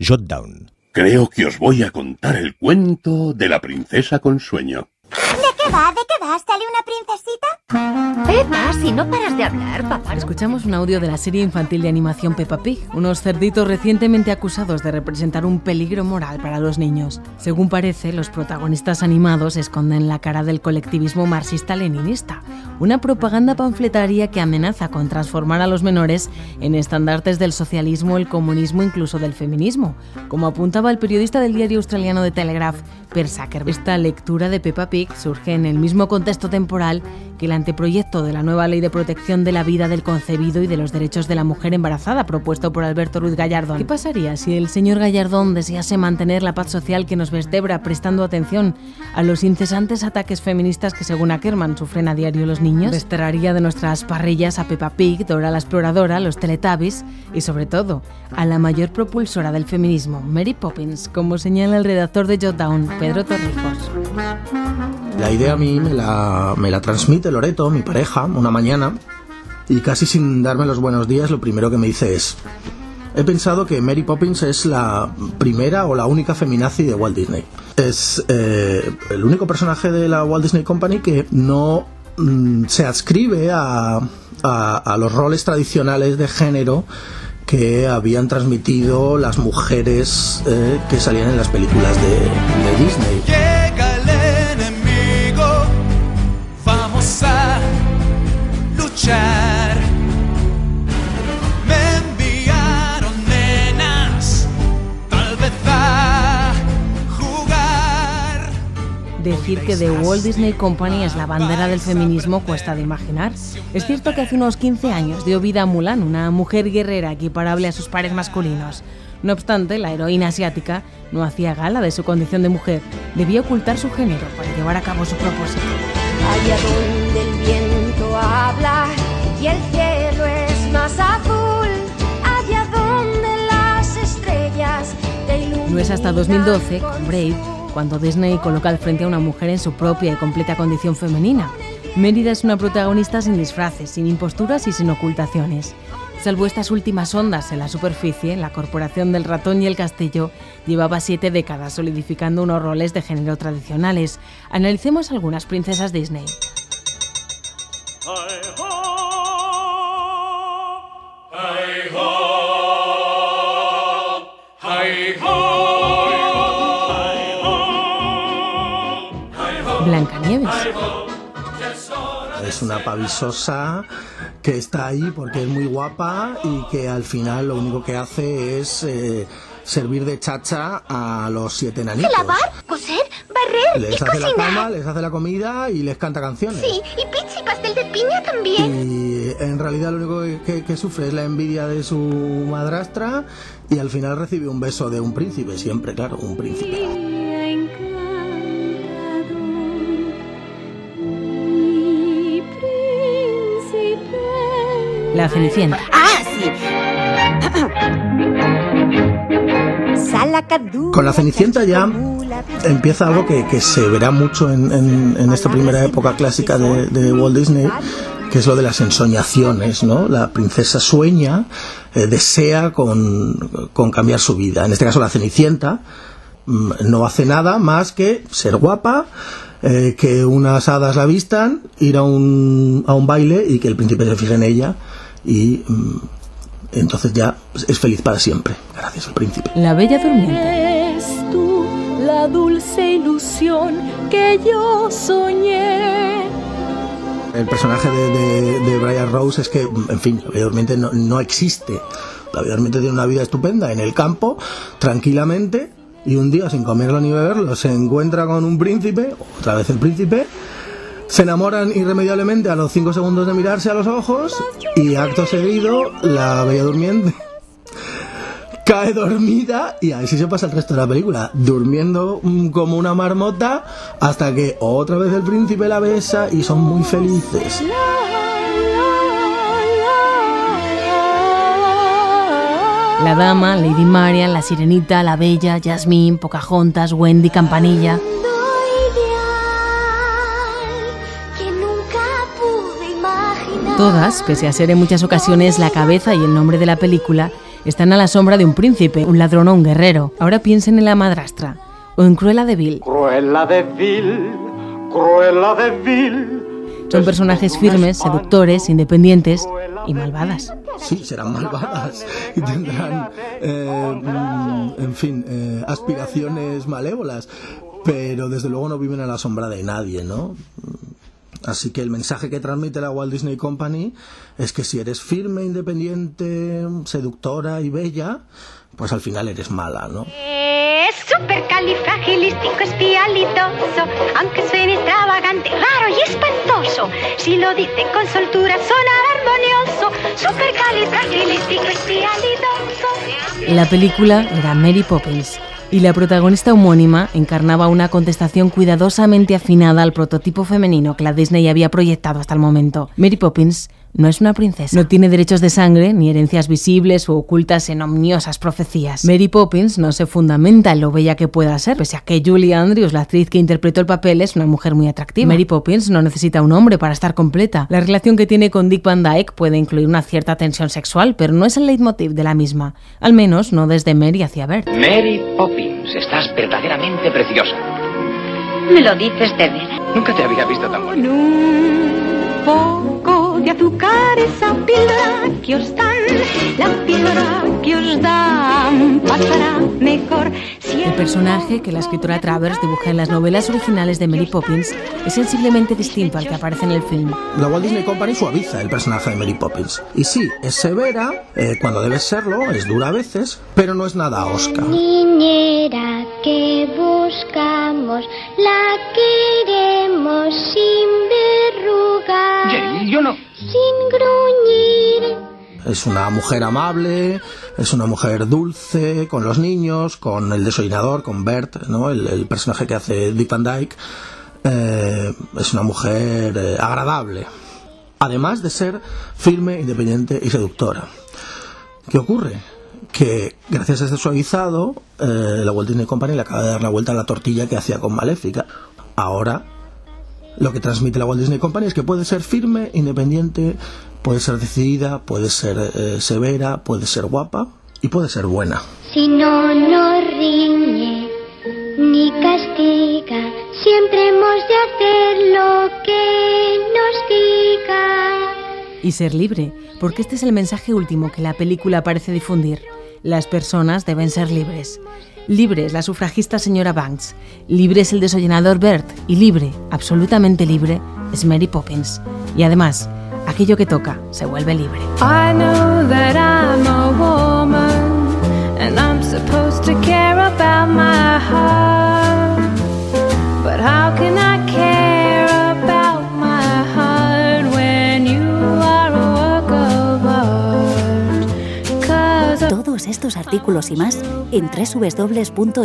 Jotdown. Creo que os voy a contar el cuento de la princesa con sueño. ¿De qué va? ¿De qué va? ¿Sale una princesita? Pepa, si no paras de hablar, papá. Escuchamos un audio de la serie infantil de animación Peppa Pig, unos cerditos recientemente acusados de representar un peligro moral para los niños. Según parece, los protagonistas animados esconden la cara del colectivismo marxista-leninista, una propaganda panfletaria que amenaza con transformar a los menores en estandartes del socialismo, el comunismo, incluso del feminismo, como apuntaba el periodista del diario australiano de Telegraph, Esta lectura de Peppa Pig surge en el mismo contexto temporal que el anteproyecto de la nueva ley de protección de la vida del concebido y de los derechos de la mujer embarazada propuesto por Alberto Ruiz Gallardón. ¿Qué pasaría si el señor Gallardón desease mantener la paz social que nos vertebra prestando atención a los incesantes ataques feministas que según Ackerman sufren a diario los niños? Desterraría de nuestras parrillas a Peppa Pig, Dora la Exploradora, los Teletubbies y sobre todo a la mayor propulsora del feminismo, Mary Poppins, como señala el redactor de Jotdown, Pedro Torrijos. La idea a mí me la, me la transmite Loreto, mi pareja, una mañana, y casi sin darme los buenos días, lo primero que me dice es: He pensado que Mary Poppins es la primera o la única feminazi de Walt Disney. Es eh, el único personaje de la Walt Disney Company que no mm, se adscribe a, a, los roles tradicionales de género que habían transmitido las mujeres eh, que salían en las películas de Disney. Luchar. Me enviaron nenas, tal vez a jugar. Decir que The Walt Disney Company es la bandera del feminismo cuesta de imaginar. Es cierto que hace unos 15 años dio vida a Mulan, una mujer guerrera equiparable a sus pares masculinos. No obstante, la heroína asiática no hacía gala de su condición de mujer, debía ocultar su género para llevar a cabo su propósito. Allá donde Hasta 2012, con Brave, cuando Disney coloca al frente a una mujer en su propia y completa condición femenina. Mérida es una protagonista sin disfraces, sin imposturas y sin ocultaciones. Salvo estas últimas ondas en la superficie, la corporación del ratón y el castillo llevaba siete décadas solidificando unos roles de género tradicionales. Analicemos algunas princesas Disney. Blancanieves. Es una pavisosa que está ahí porque es muy guapa y que al final lo único que hace es eh, servir de chacha a los siete nanitos. ¿Lavar? ¿Coser? ¿Barrer? Les ¿Y hace la cocinar? cama, les hace la comida y les canta canciones. Sí, y pizza y pastel de piña también. Y en realidad lo único que, que- que sufre es la envidia de su madrastra y al final recibe un beso de un príncipe, siempre, claro, un príncipe. La Cenicienta. Ah, sí. Con la Cenicienta ya empieza algo que, que se verá mucho en, en- en esta primera época clásica de, de Walt Disney, que es lo de las ensoñaciones, ¿no? La princesa sueña, eh, desea con, con cambiar su vida. En este caso la Cenicienta mm, no hace nada más que ser guapa, eh, que unas hadas la vistan, ir a un, a un baile y que el príncipe se fije en ella y mm, entonces ya es feliz para siempre, gracias al príncipe. La Bella Durmiente. Eres tú la dulce ilusión que yo soñé. El personaje de, de, de Brian Rose es que, en fin, la Bella Durmiente no, no existe. La Bella Durmiente tiene una vida estupenda en el campo, tranquilamente, y un día, sin comerlo ni beberlo, se encuentra con un príncipe, otra vez el príncipe, se enamoran irremediablemente a los cinco segundos de mirarse a los ojos, y acto seguido, la Bella Durmiente cae dormida y así se pasa el resto de la película, durmiendo como una marmota hasta que otra vez el príncipe la besa y son muy felices. La Dama, Lady Marian, La Sirenita, La Bella, Jasmine, Pocahontas, Wendy, Campanilla. Todas, pese a ser en muchas ocasiones la cabeza y el nombre de la película, están a la sombra de un príncipe, un ladrón o un guerrero. Ahora piensen en la madrastra o en Cruella de Vil. Cruella de Vil, Cruella de Vil. Son personajes firmes, seductores, independientes y malvadas. Sí, serán malvadas y tendrán, eh, mm, en fin, eh, aspiraciones malévolas, pero desde luego no viven a la sombra de nadie, ¿no? Así que el mensaje que transmite la Walt Disney Company es que si eres firme, independiente, seductora y bella, pues al final eres mala, ¿no? Es supercalifragilístico espialidoso, aunque suene extravagante, raro y espantoso. Si lo dice con soltura, sonará armonioso. Supercalifragilístico espialidoso. La película era Mary Poppins y la protagonista homónima encarnaba una contestación cuidadosamente afinada al prototipo femenino que la Disney había proyectado hasta el momento. Mary Poppins no es una princesa. No tiene derechos de sangre ni herencias visibles o ocultas en omniosas profecías. Mary Poppins no se fundamenta en lo bella que pueda ser, pese a que Julie Andrews, la actriz que interpretó el papel, es una mujer muy atractiva. Mary Poppins no necesita un hombre para estar completa. La relación que tiene con Dick Van Dyke puede incluir una cierta tensión sexual, pero no es el leitmotiv de la misma. Al menos no desde Mary hacia Bert. Mary Poppins, estás verdaderamente preciosa. ¿Me lo dices de veras? Nunca te había visto tan bonita. De azúcar esa píldora que os dan, la píldora que os dan pasará mejor si El personaje que la escritora Travers dibuja en las novelas originales de Mary Poppins es sensiblemente distinto al que aparece en el film. La Walt Disney Company suaviza el personaje de Mary Poppins. Y sí, es severa eh, cuando debe serlo, es dura a veces, pero no es nada osca. Niñera que buscamos, la queremos sin verrugas, Jerry, yo no. Sin gruñir. Es una mujer amable, es una mujer dulce con los niños, con el desollinador, con Bert, ¿no? el, personaje que hace Dick Van Dyke. Eh, es una mujer eh, agradable, además de ser firme, independiente y seductora. ¿Qué ocurre? Que gracias a este suavizado, eh, la Walt Disney Company le acaba de dar la vuelta a la tortilla que hacía con Maléfica. Ahora, lo que transmite la Walt Disney Company es que puede ser firme, independiente, puede ser decidida, puede ser eh, severa, puede ser guapa y puede ser buena. Si no nos riñe ni castiga, siempre hemos de hacer lo que nos diga. Y ser libre, porque este es el mensaje último que la película parece difundir. Las personas deben ser libres. Libre es la sufragista señora Banks, libre es el desollenador Bert y libre, absolutamente libre, es Mary Poppins. Y además, aquello que toca se vuelve libre. I know that I'm a woman and I'm supposed to care about my heart. estos artículos y más en www.jotdown.es.